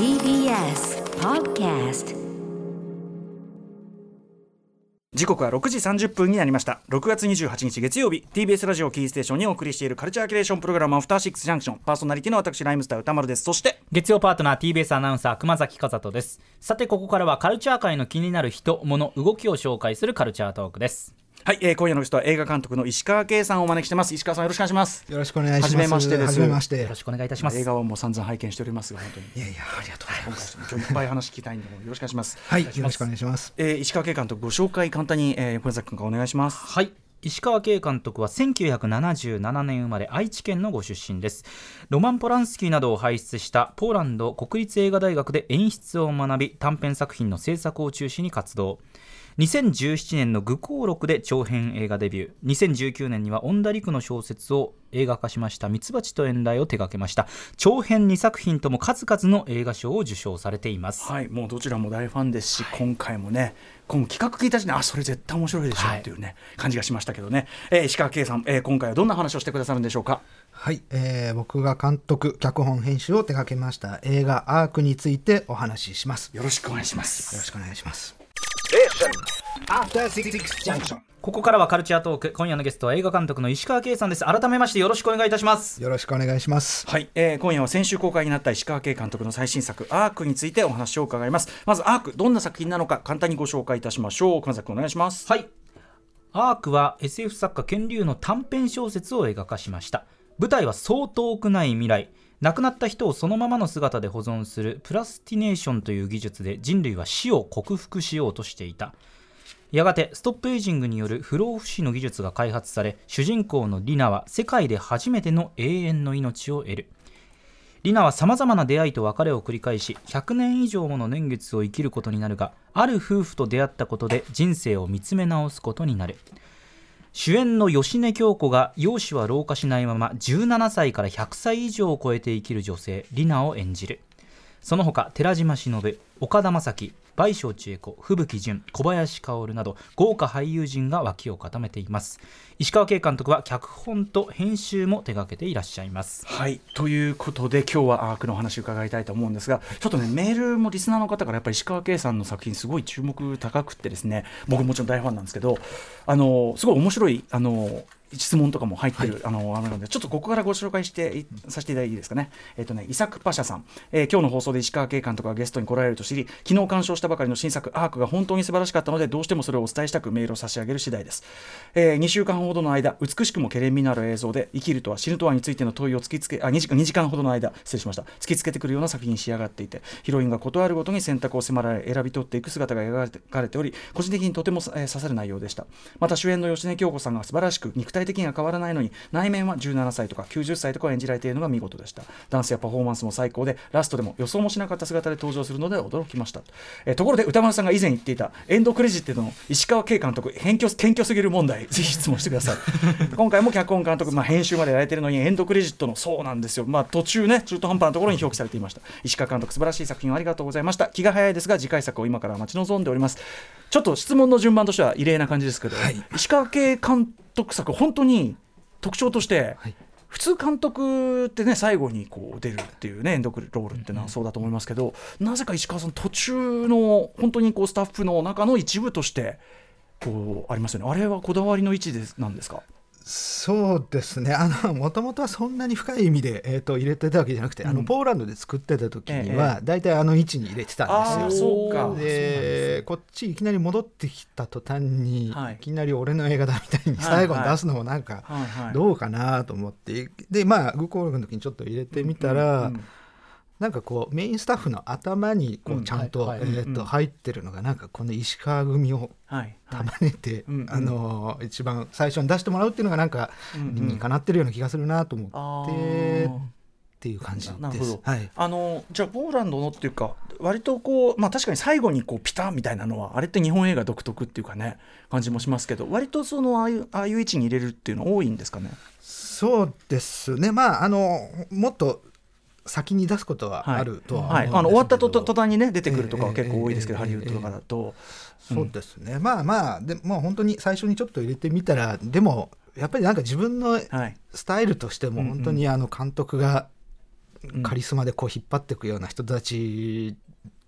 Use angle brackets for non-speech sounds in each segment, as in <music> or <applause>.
TBS Podcast 時刻は6時30分になりました。6月28日月曜日 TBS ラジオキーステーションにお送りしているカルチャーキュレーションプログラムアフターシックスジャンクション。パーソナリティの私ライムスター歌丸です。そして月曜パートナー TBS アナウンサー熊崎和人です。さてここからはカルチャー界の気になる人物動きを紹介するカルチャートークですはい、えー、今夜のゲストは映画監督の石川圭さんをお招きしてます。石川さんよろしくお願いします。よろしくお願いします。はじめましてです。はじめまして。よろしくお願い。いたします映画はもう散々拝見しておりますが本当に。いやいや、ありがとうござい今ます。回今日いっぱい話聞きたいんでよろしくお願いします。はい、よろしくお願いします。えー、石川圭監督ご紹介簡単に、えー、小崎君からお願いします。はい。石川圭監督は1977年生まれ愛知県のご出身です。ロマン・ポランスキーなどを輩出したポーランド国立映画大学で演出を学び短編作品の制作を中心に活動2017年の愚行録で長編映画デビュー。2019年には恩田陸の小説を映画化しました「ミツバチと遠雷」を手掛けました。長編2作品とも数々の映画賞を受賞されています。はいもうどちらも大ファンですし、今回もねこの企画聞いた時にあそれ絶対面白いでしょうっていうね、感じがしましたけどね、えー、石川圭さん、えー、今回はどんな話をしてくださるんでしょうか？はい、えー、僕が監督、脚本、編集を手掛けました映画アークについてお話しします。よよろしくお願いします。ろしくお願いします。ここからはカルチャートーク今夜のゲストは映画監督の石川圭さんです。改めましてよろしくお願いいたします。よろしくお願いします。はい、えー、今夜は先週公開になった石川圭監督の最新作「アーク」についてお話を伺います。まず「アーク」どんな作品なのか簡単にご紹介いたしましょう。熊崎君お願いします。はい。アークは SF 作家ケン・リュウの短編小説を映画化しました。舞台はそう遠くない未来亡くなった人をそのままの姿で保存するプラスティネーションという技術で人類は死を克服しようとしていた。やがてストップエイジングによる不老不死の技術が開発され主人公のリナは世界で初めての永遠の命を得る。リナはさまざまな出会いと別れを繰り返し100年以上もの年月を生きることになるがある夫婦と出会ったことで人生を見つめ直すことになる。主演の芳根京子が容姿は老化しないまま17歳から100歳以上を超えて生きる女性リナを演じる。その他寺島しのぶ岡田将生倍賞千恵子吹雪純小林薫など豪華俳優陣が脇を固めています。石川圭監督は脚本と編集も手掛けていらっしゃいます。はい。ということで今日はアークのお話を伺いたいと思うんですがちょっとねメールもリスナーの方からやっぱり石川圭さんの作品すごい注目高くってですね僕もちろん大ファンなんですけどあのすごい面白いあの質問とかも入ってる、あのあれなのでちょっとここからご紹介していさせていただいていいですかね。えっ、とねイサクパシャさん、えー今日の放送で石川圭監督がゲストに来られると知り昨日鑑賞したばかりの新作アークが本当に素晴らしかったのでどうしてもそれをお伝えしたくメールを差し上げる次第です。え2週間ほどの間美しくもけれんみのある映像で生きるとは死ぬとはについての問いを突きつけあ 2, 時間2時間ほどの間失礼しました突きつけてくるような作品に仕上がっていてヒロインが断るごとに選択を迫られ選び取っていく姿が描かれており個人的にとても、えー刺さる内容でしたまた主演の芳根京子さんが素晴らしく肉体的には変わらないのに内面は17歳とか90歳とかを演じられているのが見事でした。ダンスやパフォーマンスも最高でラストでも予想もしなかった姿で登場するので驚きました、えーところで歌丸さんが以前言っていたエンドクレジットの石川圭監督謙虚謙虚すぎる問題ぜひ質問してください。<laughs> 今回も脚本監督、まあ、編集までやられているのにエンドクレジットのそうなんですよ、まあ、途中ね中途半端なところに表記されていました。石川監督素晴らしい作品をありがとうございました。気が早いですが次回作を今から待ち望んでおります。ちょっと質問の順番としては異例な感じですけど、石川圭監督作本当に特徴として、はい。普通監督ってね最後にこう出るっていうねエンドロールっていうのはそうだと思いますけど、なぜか石川さん途中の本当にこうスタッフの中の一部としてこうありますよね。あれはこだわりの位置ですなんですか？そうですね。あの、もともとはそんなに深い意味で、えっ、と、入れてたわけじゃなくて、あの、ポーランドで作ってた時にえは、大体あの位置に入れてたんですよ。そうか。でこっちいきなり戻ってきた途端に、はい。い、きなり俺の映画だみたいにはい最後に出すのもなんかはいはい。どうかなと思って、でまあグコールの時にちょっと入れてみたら、うんうんなんかこうメインスタッフの頭にこうちゃんと,、えー、と入ってるのがなんかこの石川組を束ねて、あの一番最初に出してもらうっていうのがなんか理にかなってるような気がするなと思あって、ー。っていう感じなるほど、です。はい。あのじゃあポーランドのっていうか割とこうまあ確かに最後にこうピタッみたいなのはあれって日本映画独特っていうかね感じもしますけど割とそのああいうああいう位置に入れるっていうの多いんですかね？そうですね。まああのもっと先に出すことはあるとはあの終わったとと途端にね出てくるとかはええ結構多いですけど、ええハリウッドとかだと、そうですね、まあまあでもう本当に最初にちょっと入れてみたらでもやっぱりなんか自分のはい。スタイルとしても本当にあの監督がカリスマでこう引っ張っていくような人たち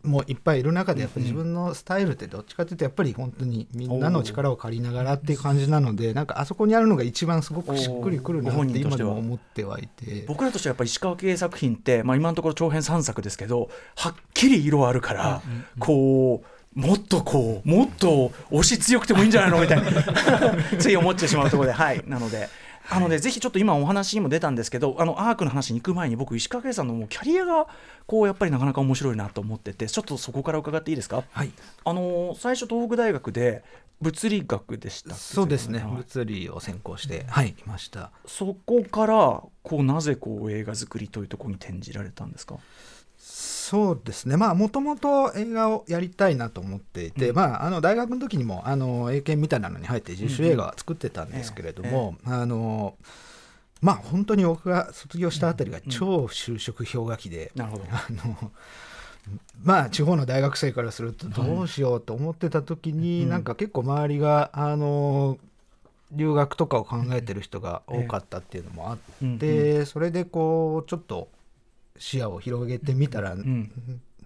もいっぱいいる中でやっぱり自分のスタイルってどっちかというとやっぱり本当にみんなの力を借りながらっていう感じなのでなんかあそこにあるのが一番すごくしっくりくるなって今でも思ってはいて。僕らとしてはやっぱり石川系作品って、まあ、今のところ長編3作ですけどはっきり色あるから、こうもっとこうもっと押し強くてもいいんじゃないの？みたいな。<laughs> つい思ってしまうところではい。なので。あのね、ぜひちょっと今お話にも出たんですけどあのアークの話に行く前に僕石川圭さんのもうキャリアがこうやっぱりなかなか面白いなと思っててちょっとそこから伺っていいですか、はい。あの最初東北大学で物理学でしたそうですね。はい。物理を専攻してはいいました。そこからこうなぜこう映画作りというところに転じられたんですか？そうですね。まあもともと映画をやりたいなと思っていて、まああの大学の時にもあの英検みたいなのに入って自主映画は作ってたんですけれども、あのまあ本当に僕が卒業したあたりが超就職氷河期で、なるほど。あのまあ地方の大学生からするとどうしようと思ってた時に、なんか結構周りがあの留学とかを考えてる人が多かったっていうのもあって、それでこうちょっと視野を広げてみたら、ん。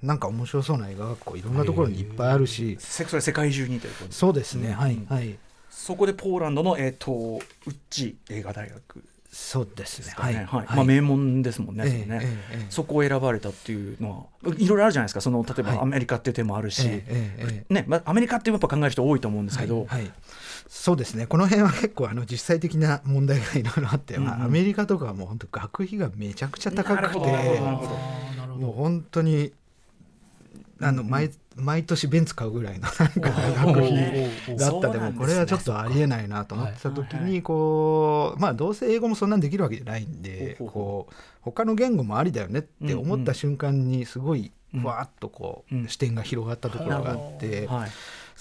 なんか面白そうな映画学校いろんなところにいっぱいあるし、せそれ世界中にということそうですね、はいはい。そこでポーランドの、えー、とウッチ映画大学そうですね。はい。はい。まあ、名門ですもんね,、ええそれね。ええええ。そこを選ばれたっていうのはいろいろあるじゃないですか。その例えはい。ばアメリカっていう手もあるし、ええええねまあ、アメリカってやっぱ考える人多いと思うんですけど、はいはい。そうですね。この辺は結構あの実際的な問題がいろいろあって、まあアメリカとかはもう本当学費がめちゃくちゃ高くてなるほど。もう本当にあの毎毎年ベンツ買うぐらいのなんか学費だったでもこれはちょっとありえないなと思ってた時にこうまあどうせ英語もそんなんできるわけじゃないんでこう他の言語もありだよねって思った瞬間にすごいふわっとこう視点が広がったところがあって。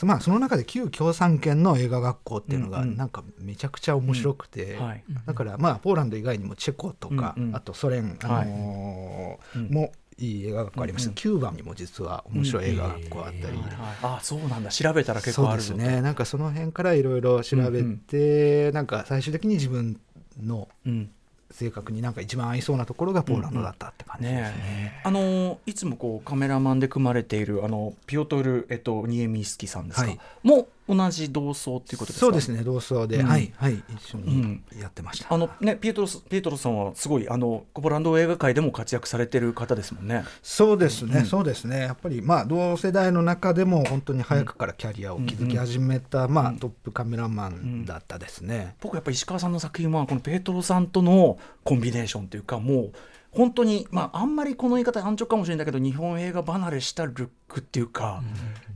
まあ、その中で旧共産圏の映画学校っていうのがなんかめちゃくちゃ面白くて、はい。だからまあポーランド以外にもチェコとか、あとソ連、あのもいい映画学校ありました、うんうん。キューバにも実は面白い映画学校あったり、あそうなんだ。調べたら結そうです構あるぞとね。なんかその辺からいろいろ調べて、なんか最終的に自分のうん性格になんか一番合いそうなところがポーランドだったって感じですね。ねえ。あのいつもこうカメラマンで組まれているあのピオトル、えっと、ニエミスキさんですか、はい。も同じ同窓っていうことですか？そうですね同窓で、うん。はいはい一緒にやってました。あのね、ピエトロスピエトロさんはすごいあのポランド映画界でも活躍されてる方ですもんね。そうですね、そうですね。やっぱりまあ同世代の中でも本当に早くからキャリアを築き始めた、まあ、トップカメラマンだったですね。僕やっぱり石川さんの作品はこのペトロさんとのコンビネーションというかもう本当にまああんまりこの言い方安直かもしれないけど日本映画離れしたルックっていうか、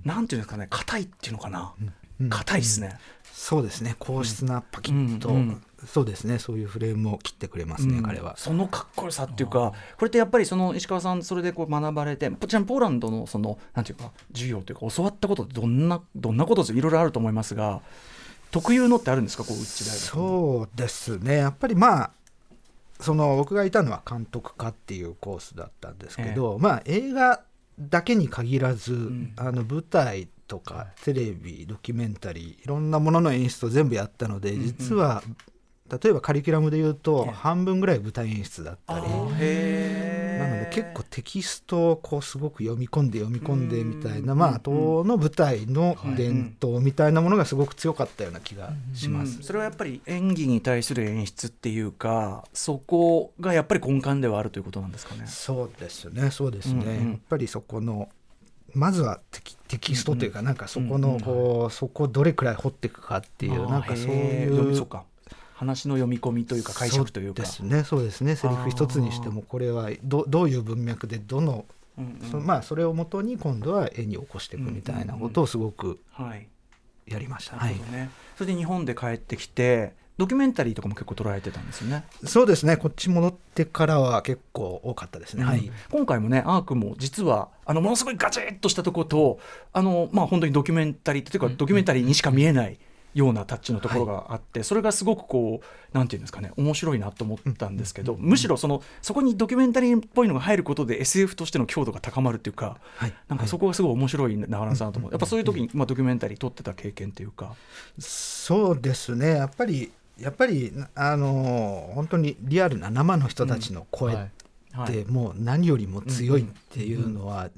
なんていうんですかね硬いっていうのかな。硬いですね。そうですね。硬質なパキッと、うんうんそうですね。そういうフレームを切ってくれますね、うん。彼は。そのかっこよさっていうかこれってやっぱりその石川さんそれでこう学ばれてちポーランドのそのなんていうか授業というか教わったことってどんなどんなことですいろいろあると思いますが特有のってあるんですかこううちそうですね。やっぱりまあその僕がいたのは監督科っていうコースだったんですけど、まあ映画だけに限らず、ん。あの舞台とかテレビドキュメンタリーいろんなものの演出を全部やったので、実は例えばカリキュラムで言うとええ。半分ぐらい舞台演出だったり。結構テキストをこうすごく読み込んで読み込んでみたいなまあ後の舞台の伝統みたいなものがすごく強かったような気がします。うんそれはやっぱり演技に対する演出っていうかそこがやっぱり根幹ではあるということなんですかね。そうですねそうですね、うんうんやっぱりそこのまずはテキテキストというか、なんかそこのこう、そこをどれくらい掘っていくかっていう、なんかそういう話の読み込みというか解釈というか。そうですねそうですね。セリフ一つにしてもこれはどどういう文脈でどの、うんうん。そまあそれをもとに今度は絵に起こしていくみたいなことをすごくはい。やりました、なるほどね、それで日本で帰ってきてドキュメンタリーとかも結構捉えてたんですよね。そうですね。こっち戻ってからは結構多かったですね、はい。今回もねアークも実はあのものすごいガチッとしたところとあのまあ本当にドキュメンタリーっていうかドキュメンタリーにしか見えないようなタッチのところがあって、それがすごくこうなんていうんですかね面白いなと思ったんですけど、むしろそのそこにドキュメンタリーっぽいのが入ることで SF としての強度が高まるっていうか、はい。なんかそこがすごい面白いなバランスだなと思う、やっぱそういう時に、まあ、ドキュメンタリー撮ってた経験っていうか。そうですねやっぱりやっぱりあのー本当にリアルな生の人たちの声っってもう何よりも強いっていうのは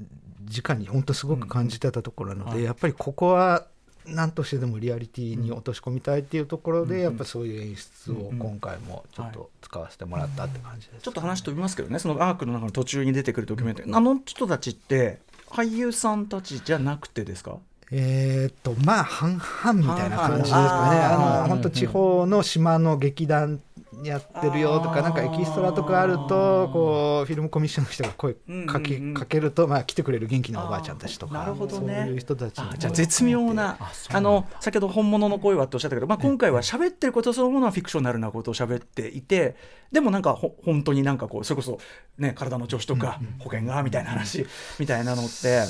直に本当すごく感じてたところなのでやっぱりここは何としてでもリアリティに落とし込みたいっていうところでやっぱそういう演出を今回もちょっと使わせてもらったって感じです、ちょっと話飛びますけどねそのアークの中の途中に出てくるドキュメンタリー。あの人たちって俳優さんたちじゃなくてですか？えーっとまあ半々みたいな感じですかね。あの本当地方の島の劇団やってるよとかなんかエキストラとかあるとこうフィルムコミッションの人が声かけ,、かけると、まあ、来てくれる元気なおばあちゃんたちとかなるほどね。そういう人たちじゃあ絶妙なあの先ほど本物の声はっておっしゃったけど、まあ、今回は喋ってることそのものはフィクショナルなことを喋っていてでもなんかほ本当になんかこうそれこそ、ね、体の調子とか保険がみたいな話みたいなのって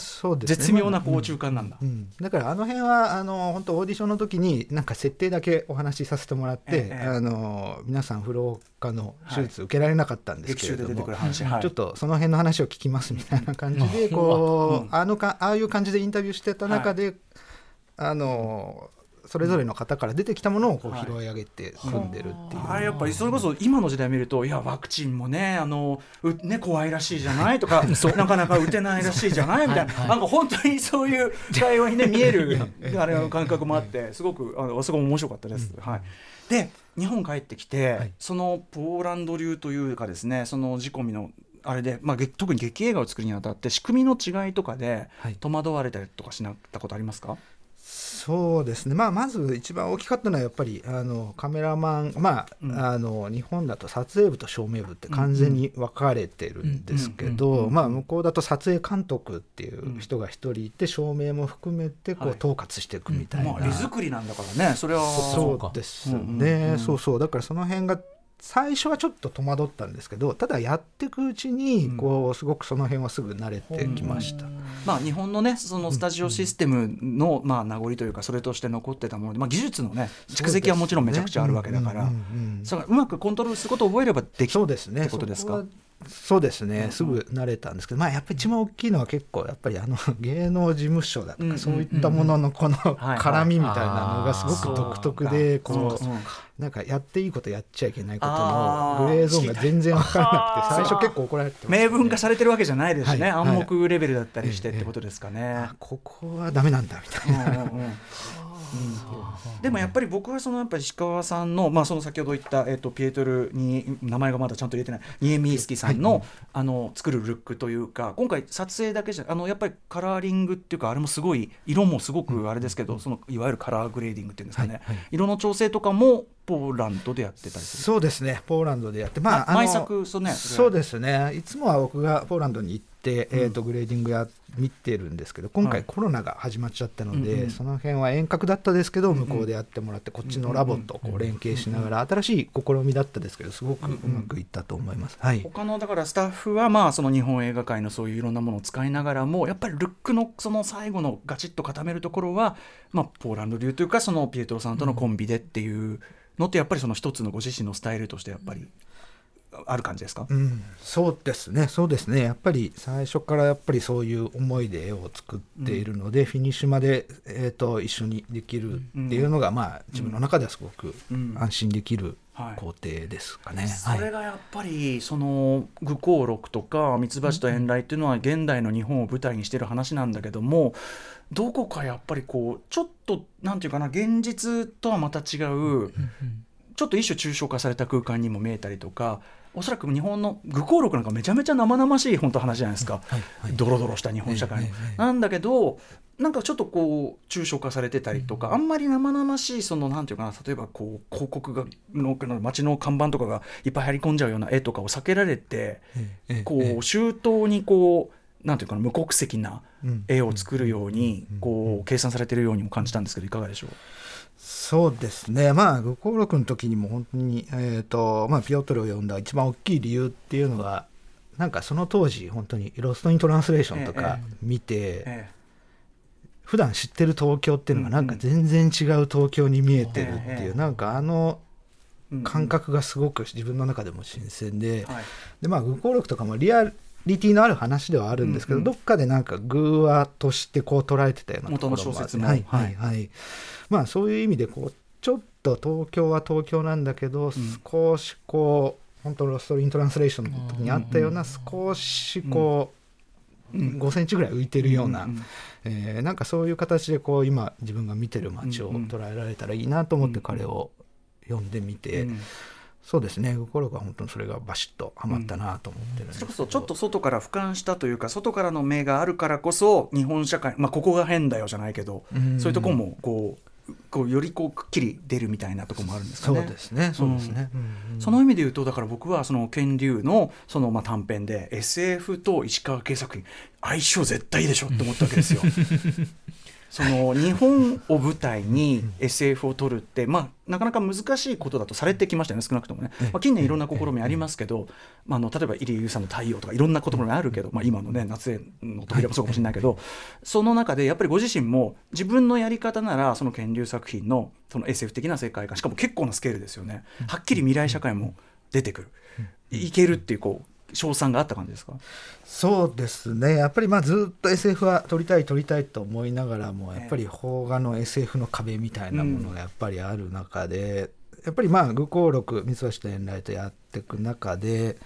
絶妙なこう中間なんだ。うん、だからあの辺はあの本当オーディションの時になんか設定だけお話しさせてもらって、ええ。あの皆さん不老化の手術受けられなかったんですけれども、はい。ちょっとその辺の話を聞きますみたいな感じでこう、あのかああいう感じでインタビューしてた中で、あのそれぞれの方から出てきたものをこうはい拾い上げて組んでるっていう、あれやっぱりそれこそ今の時代見るといやワクチンもねあのうね怖いらしいじゃないとか <laughs> なかなか打てないらしいじゃないみたいな、なんか本当にそういう会話にね見える <laughs> あれの感覚もあってすごくあのあそこも面白かったです。はい、で日本帰ってきて、はい。そのポーランド流というかですねその仕込みのあれで、まあ、げ特に劇映画を作るにあたって仕組みの違いとかではい。戸惑われたりとかしなかったことありますか、そうですね、まあ、まず一番大きかったのはやっぱりあのカメラマン、まあうん。あの日本だと撮影部と照明部って完全に分かれてるんですけうんうんうんうんどまあ向こうだと撮影監督っていう人が一人いて照明も含めてこはい。う統括していくみたいな、まあ、手作りなんだからね。それはそうですね、うんうんうん。そうそう。だからその辺が最初はちょっと戸惑ったんですけどただやっていくうちにこうすごくその辺はすぐ慣れてきました。まあ、日本のねそのスタジオシステムの、まあ、名残というかそれとして残ってたもので、まあ、技術のね蓄積はもちろんめちゃくちゃあるわけだから、うんうんうんうん。そうまくコントロールすることを覚えればできそうですね。ってことですか？そうですね、すぐ慣れたんですけど、まあ、やっぱり一番大きいのは結構やっぱりあの <laughs> 芸能事務所だとかそういったもののこのはい絡みみたいなのがすごく独特でこうなんかやっていいことやっちゃいけないことのグレーゾーンが全然分からなくて最初結構怒られてね。明文化されてるわけじゃないですしね、はい。暗黙レベルだったりしてっはいてことですかね。あここはダメなんだみたいな。うんうんうんでもやっぱり僕はそのやっぱり石川さんの,、まあその先ほど言った、えっとピエトルに名前がまだちゃんと言えてないニエミースキさんの,、あの作るルックというか今回撮影だけじゃあのやっぱりカラーリングっていうかあれもすごい色もすごくあれですけど、そのいわゆるカラーグレーディングっていうんですかね、はいはい。色の調整とかもポーランドでやってたり。そうですねポーランドでやってまああのま毎作そうねそうですね。いつもは僕がポーランドに行って、えー、とグレーディングや見てるんですけど今はい。回コロナが始まっちゃったので、うんうん。その辺は遠隔だったですけどんうん。向こうでやってもらってこっちのラボとこう連携しながら新しい試みだったですけどすごくうまくいったと思います。はい。他のだからスタッフはまあその日本映画界のそういういろんなものを使いながらもやっぱりルックのその最後のガチッと固めるところは、まあ、ポーランド流というかそのピエトロさんとのコンビでっていうのってやっぱりその一つのご自身のスタイルとしてやっぱりある感じですか、うん、そうですね。そうですね。やっぱり最初からやっぱりそういう思いで絵を作っているので、フィニッシュまで、えー、と一緒にできるっていうのが、まあ、自分の中ではすごくうん。安心できるはい。工程ですかね。それがやっぱりその愚行録とかミツバチと遠雷っていうのは現代の日本を舞台にしてる話なんだけどもどこかやっぱりこうちょっとなんていうかな現実とはまた違うちょっと一種抽象化された空間にも見えたりとかおそらく日本の愚行録なんかめちゃめちゃ生々しい本当話じゃないですか、ドロドロした日本社会の、なんだけどなんかちょっとこう抽象化されてたりとか、あんまり生々しいそのなんていうかな例えばこう広告がの街の看板とかがいっぱい入り込んじゃうような絵とかを避けられて、こう周到にこうなんていうかな無国籍な絵を作るようにこう計算されてるようにも感じたんですけどいかがでしょうそうですね、まあ、愚行録の時にも本当に、えーとまあ、ピオトルを呼んだ一番大きい理由っていうのが、なんかその当時、本当にロスト・イン・トランスレーションとか見て、え普段知ってる東京っていうのが、なんか全然違う東京に見えてるってええいう、なんかあのえ感覚がすごく自分の中でも新鮮で、はい。でまあ、愚行録とかもリアリティのある話ではあるんですけど、うんうん。どっかでなんか偶話としてこう捉えてたようなところもあって。元の小説もはい。ははいいはい。まあそういう意味でこうちょっと東京は東京なんだけど、少しこう本当ロストイントランスレーションの時にあったような少しこう、5センチぐらい浮いてるような、うんえーなんかそういう形でこう今自分が見てる街をうんうん。捉えられたらいいなと思って彼を読んでみて、うんそうですね。心が本当にそれがバシッとはまったなと思ってるんですそれこそちょっと外から俯瞰したというか外からの目があるからこそ日本社会、まあ、ここが変だよじゃないけど、うん。そういうところもこうこうよりこうくっきり出るみたいなところもあるんですかね。そうですね。そうですね、うん。うん。その意味で言うとだから僕はその剣竜のそのまあ短編で SF と石川慶作品相性絶対いいでしょって思ったわけですよ。<laughs> その日本を舞台に SF を撮るって、まあ、なかなか難しいことだとされてきましたよね少なくともね、まあ、近年いろんな試みありますけど、まあ、あの例えば入江優さんの「太陽」とかいろんな試みあるけど、まあ、今のね夏への扉もそうかもしれないけど、その中でやっぱりご自身も自分のやり方ならその剣竜作品のその SF 的な世界観しかも結構なスケールですよね。はっきり未来社会も出てくる、いけるっていうこう賞賛があった感じですか？そうですね。やっぱりまあずっと SF は撮りたい撮りたいと思いながらもええ。やっぱり邦画の SF の壁みたいなものがやっぱりある中で、やっぱりまあ愚行録三橋と遠来とやっていく中で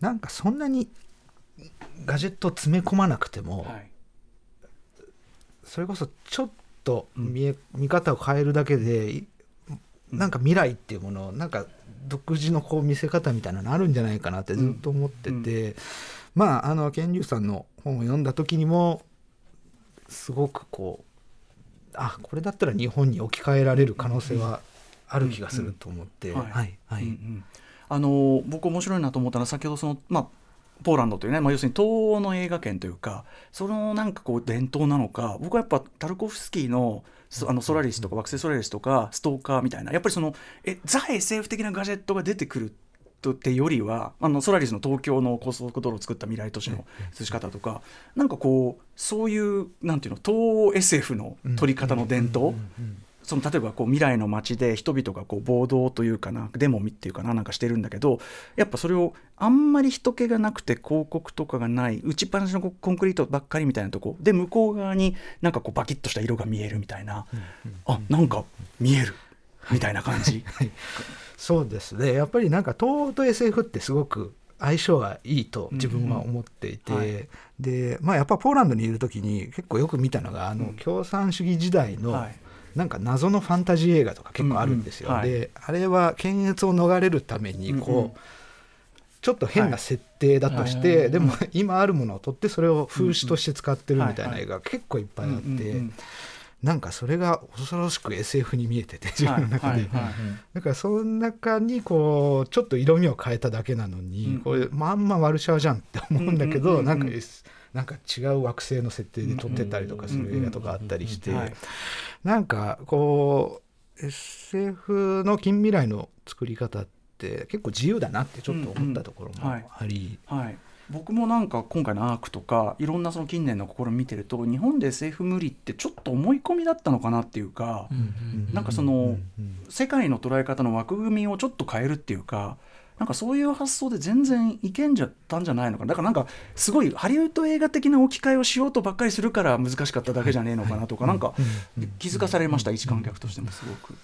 なんかそんなにガジェット詰め込まなくても、はい。それこそちょっと見え、見方を変えるだけでいなんか未来っていうものをなんか独自のこう見せ方みたいなのあるんじゃないかなってずっと思ってて、まああの健龍さんの本を読んだ時にもすごくこうあこれだったら日本に置き換えられる可能性はある気がすると思って、あの僕面白いなと思ったのは先ほどそのまあポーランドというね、まあ、要するに東欧の映画圏というかそのなんかこう伝統なのか僕はやっぱタルコフスキーのそあのソラリスとか惑星ソラリスとかストーカーみたいなやっぱりそのえザ SF 的なガジェットが出てくるってよりはあのソラリスの東京の高速道路を作った未来都市の映し方とかなんかこうそういうなんていうの東欧 SF の撮り方の伝統その例えばこう未来の街で人々がこう暴動というかなデモっていうかななんかしてるんだけどやっぱそれをあんまり人気がなくて広告とかがない打ちっぱなしのココンクリートばっかりみたいなとこで向こう側になんかこうバキッとした色が見えるみたいな、あなんか見えるみたいな感じ？そうですね。やっぱりなんか東欧と SF ってすごく相性がいいと自分は思っていて、うんうん。はい。でまあやっぱポーランドにいる時に結構よく見たのがあのうん。共産主義時代の、はいなんか謎のファンタジー映画とか結構あるんですよ、うんうん。はいであれは検閲を逃れるためにこう、うん。うんちょっと変な設定だとして、はい。でも今あるものを取ってそれを風刺として使ってるみたいな映画が結構いっぱいあって、なんかそれが恐ろしく SF に見えてて自分の中で、はい。はい。はい。<laughs> だからその中にこうちょっと色味を変えただけなのに、うん。これまんまワルシャワじゃんって思うんだけど、うんうんうんうん。なんかなんか違う惑星の設定で撮ってたりとかする映画とかあったりして、なんかこう SF の近未来の作り方って結構自由だなってちょっと思ったところもあり、はい、僕もなんか今回のアークとかいろんなその近年の試み見てると日本で SF 無理ってちょっと思い込みだったのかなっていうか、なんかその、世界の捉え方の枠組みをちょっと変えるっていうかなんかそういう発想で全然いけんじゃったんじゃないのかな。だからなんかすごいハリウッド映画的な置き換えをしようとばっかりするから難しかっただけじゃねえのかなとか、なんか気づかされました、一観客としてもすごく。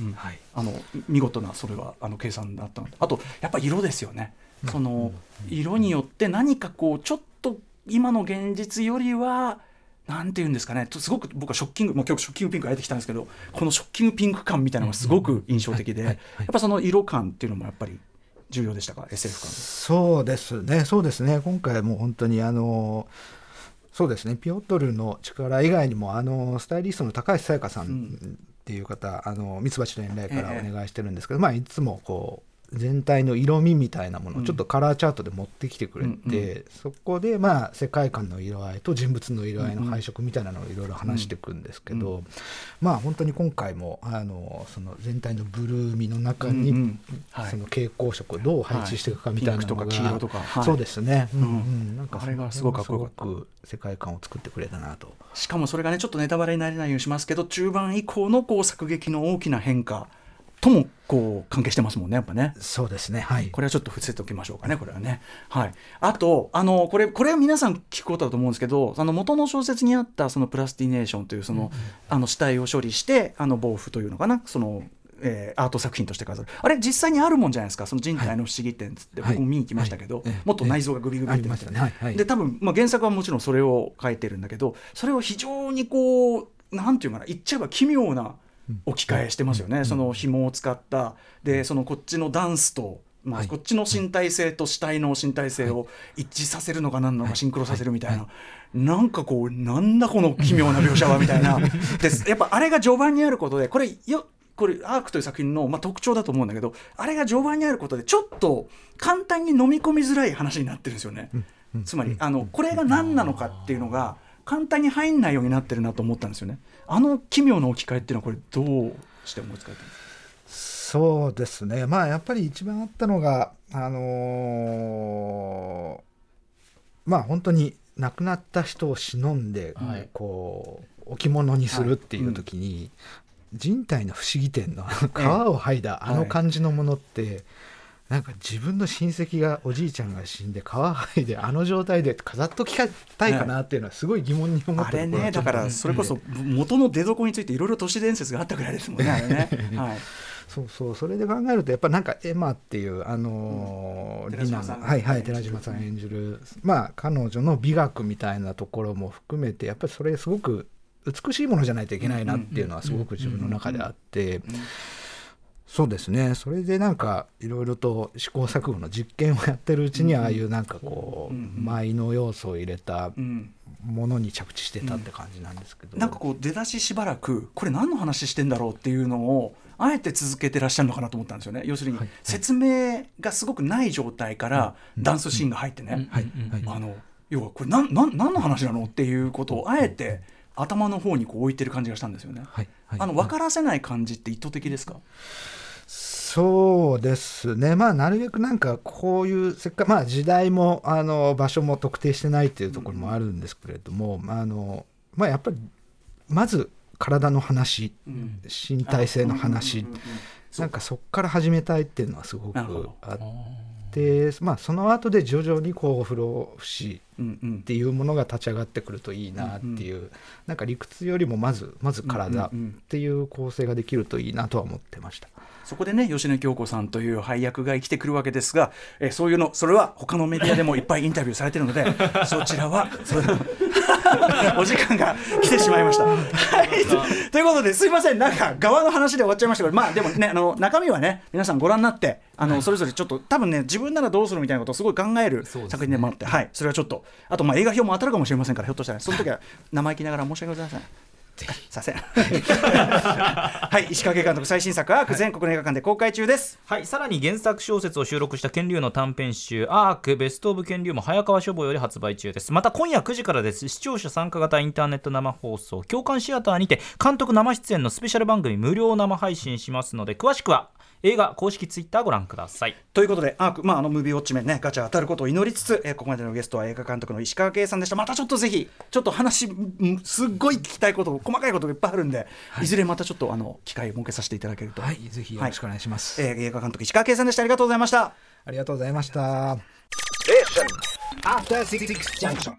うん。はいあの見事なそれはあの計算だったのであとやっぱ色ですよね、その色によって何かこうちょっと今の現実よりはなん。ていうん。ですかねとすごく僕はショッキングもう今日ショッキングピンクが出てきたん。ですけどこのショッキングピンク感みたいなのがすごく印象的でやっぱその色感っていうのもやっぱり重要でしたか？SF 感。そうですね。そうですね。今回も本当にあのそうですね。ピオトルの力以外にもあのスタイリストの高橋沙耶香さんっていう方、あのミツバチの遠来からお願いしてるんですけど、まあいつもこう全体の色味みたいなものをちょっとカラーチャートで持ってきてくれて、うんそこでまあ世界観の色合いと人物の色合いの配色みたいなのをいろいろ話していくんですけど、まあ本当に今回もあのその全体のブルーみの中に、うんうん。はい。その蛍光色をどう配置していくかみたいなのが、はいピンクとか黄色とかはい。そうですね、うんん。うん。なんかあれがすごく世界観を作ってくれたなと。しかもそれがねちょっとネタバレになれないようにしますけど中盤以降のこう作劇の大きな変化ともこう関係してますもんねやっぱね。そうですねはい。これはちょっと伏せておきましょうかね、これはね。はい、あと、あのこれ、これは皆さん聞くことだと思うんですけど、あの元の小説にあったそのプラスティネーションというその、あの死体を処理して、あの防腐というのかな、そのえーアート作品として飾るあれ実際にあるもんじゃないですか？その人体の不思議点っつって、はい。僕も見に行きましたけど、はい。ええ。もっと内臓がグビグビってなってた。ね。はい。はい。で多分、まあ、原作はもちろんそれを書いてるんだけどそれを非常にこうなんていうかな？言っちゃえば奇妙な置き換えしてますよね、その紐を使った。でそのこっちのダンスと、まあはい。こっちの身体性と死体の身体性を一致させるのか何なのかシンクロさせるみたいな、なんかこうなんだこの奇妙な描写はみたいな。ですやっぱあれが序盤にあることでこれよこれアークという作品の、まあ、特徴だと思うんだけどあれが序盤にあることでちょっと簡単に飲み込みづらい話になってるんですよね。つまりあのこれが何なのかっていうのが簡単に入んないようになってるなと思ったんですよね。あの奇妙な置き換えっていうのはこれどうして思いつかれたんですか？そうですね。まあやっぱり一番あったのがあのーまあ本当に亡くなった人を忍んで、はい。こう置物にするっていう時に、人体の不思議点の皮を剥いだあの感じのものって、なんか自分の親戚がおじいちゃんが死んで皮剥いであの状態で飾っときたいかなっていうのはすごい疑問に思っあれねだからそれこそ元の出所についていろいろ都市伝説があったぐらいですもんね。<laughs> はい。そうそう。それで考えるとやっぱなんかエマっていうあのーうんリナはいはい寺島さん演じるまあ彼女の美学みたいなところも含めてやっぱりそれすごく美しいものじゃないといけないなっていうのはすごく自分の中であってそうですね。それでなんかいろいろと試行錯誤の実験をやってるうちにああいうなんかこううん舞の要素を入れたうん。ものに着地してたって感じなんですけど。なんかこう出だししばらくこれ何の話してんだろうっていうのをあえて続けてらっしゃるのかなと思ったんですよね。要するにはい。説明がすごくない状態からダンスシーンが入ってね、要はこれ何何何の話なのっていうことをあえて頭の方にこう置いてる感じがしたんですよね。はい。はい。あの分からせない感じって意図的ですか、そうですね、まあ、なるべくなんかこういうせっかまあ、時代もあの場所も特定してないっていうところもあるんですけれども、まああのまあ、やっぱりまず体の話、うん身体性の話、うんうんうんうんなんかそこから始めたいっていうのはすごくあって、まあ、その後で徐々にこう不老不死うんうんっていうものが立ち上がってくるといいなっていう、なんか理屈よりもまずまず体っうんうんうんていう構成ができるといいなとは思ってました。そこでね吉野京子さんという配役が生きてくるわけですが、えーそういうのそれは他のメディアでもいっぱいインタビューされてるので <laughs> そちらはそ <laughs> お時間が来てしまいました。はい、ということですいません。なんか側の話で終わっちゃいましたけどまあでもねあの中身はね皆さんご覧になってあの、それぞれちょっと多分ね自分ならどうするみたいなことをすごい考える作品でもあって、はい。それはちょっとあとまあ映画表も当たるかもしれませんからひょっとしたらその時は生意気ながら申し訳ございません。させん。はい。石川監督最新作「アーク」全国の映画館で公開中です。はい、さらに原作小説を収録した剣竜の短編集「アークベスト・オブ剣竜」も早川書房より発売中です。また今夜9時からです。視聴者参加型インターネット生放送共感シアターにて監督生出演のスペシャル番組無料生配信しますので詳しくは映画公式ツイッターご覧くださいということで、アーク、まあ、あのムービーウォッチメンね、ガチャ当たることを祈りつつ、えーここまでのゲストは映画監督の石川圭さんでした。またちょっとぜひ、ちょっと話、うんすっごい聞きたいこと、細かいことがいっぱいあるんで、い、ずれまたちょっとあの機会を設けさせていただけると。はい、ぜひよろしくお願いします。えー映画監督石川圭さんでした。ありがとうございました。ありがとうございました。After Six Junction.